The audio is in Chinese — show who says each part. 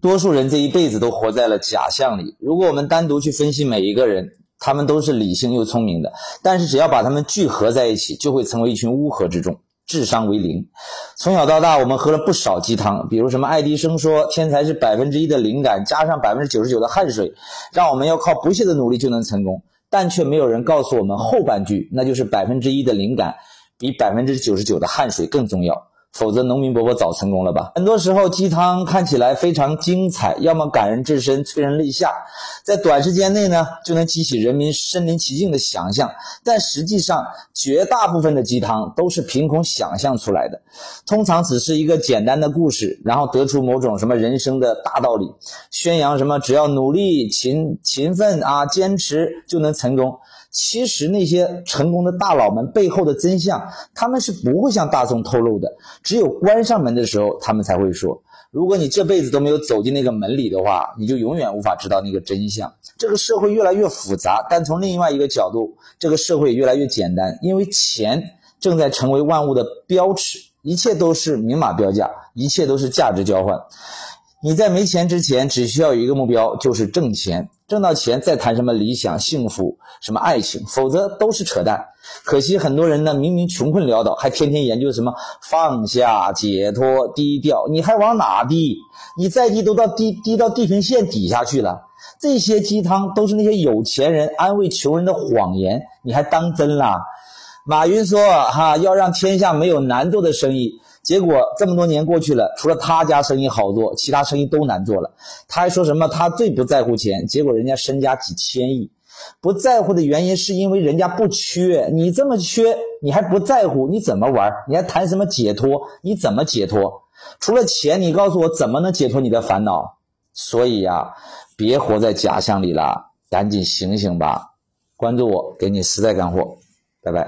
Speaker 1: 多数人这一辈子都活在了假象里。如果我们单独去分析每一个人，他们都是理性又聪明的，但是只要把他们聚合在一起，就会成为一群乌合之众，智商为零。从小到大，我们喝了不少鸡汤，比如什么爱迪生说天才是百分之一的灵感加上百分之九十九的汗水，让我们要靠不懈的努力就能成功，但却没有人告诉我们后半句，那就是百分之一的灵感比百分之九十九的汗水更重要。否则，农民伯伯早成功了吧？很多时候，鸡汤看起来非常精彩，要么感人至深、催人泪下，在短时间内呢就能激起人民身临其境的想象。但实际上，绝大部分的鸡汤都是凭空想象出来的，通常只是一个简单的故事，然后得出某种什么人生的大道理，宣扬什么只要努力、勤勤奋啊、坚持就能成功。其实那些成功的大佬们背后的真相，他们是不会向大众透露的。只有关上门的时候，他们才会说。如果你这辈子都没有走进那个门里的话，你就永远无法知道那个真相。这个社会越来越复杂，但从另外一个角度，这个社会越来越简单，因为钱正在成为万物的标尺，一切都是明码标价，一切都是价值交换。你在没钱之前，只需要有一个目标，就是挣钱。挣到钱再谈什么理想、幸福、什么爱情，否则都是扯淡。可惜很多人呢，明明穷困潦倒，还天天研究什么放下、解脱、低调。你还往哪低？你再低都到低低到地平线底下去了。这些鸡汤都是那些有钱人安慰穷人的谎言，你还当真啦？马云说：“哈，要让天下没有难做的生意。”结果这么多年过去了，除了他家生意好做，其他生意都难做了。他还说什么他最不在乎钱，结果人家身家几千亿。不在乎的原因是因为人家不缺，你这么缺，你还不在乎，你怎么玩？你还谈什么解脱？你怎么解脱？除了钱，你告诉我怎么能解脱你的烦恼？所以呀，别活在假象里了，赶紧醒醒吧！关注我，给你实在干货，拜拜。